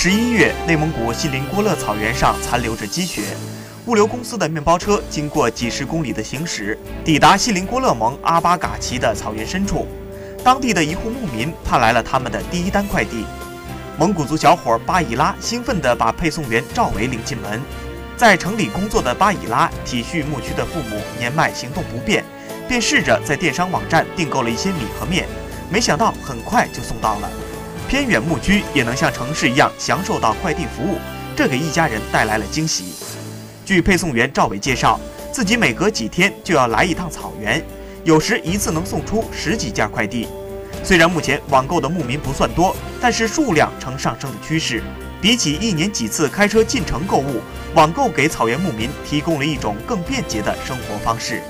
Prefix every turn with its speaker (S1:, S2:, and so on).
S1: 十一月，内蒙古锡林郭勒草原上残留着积雪，物流公司的面包车经过几十公里的行驶，抵达锡林郭勒盟阿巴嘎旗的草原深处。当地的一户牧民盼来了他们的第一单快递。蒙古族小伙巴以拉兴奋地把配送员赵伟领进门。在城里工作的巴以拉体恤牧区的父母年迈行动不便，便试着在电商网站订购了一些米和面，没想到很快就送到了。偏远牧区也能像城市一样享受到快递服务，这给一家人带来了惊喜。据配送员赵伟介绍，自己每隔几天就要来一趟草原，有时一次能送出十几件快递。虽然目前网购的牧民不算多，但是数量呈上升的趋势。比起一年几次开车进城购物，网购给草原牧民提供了一种更便捷的生活方式。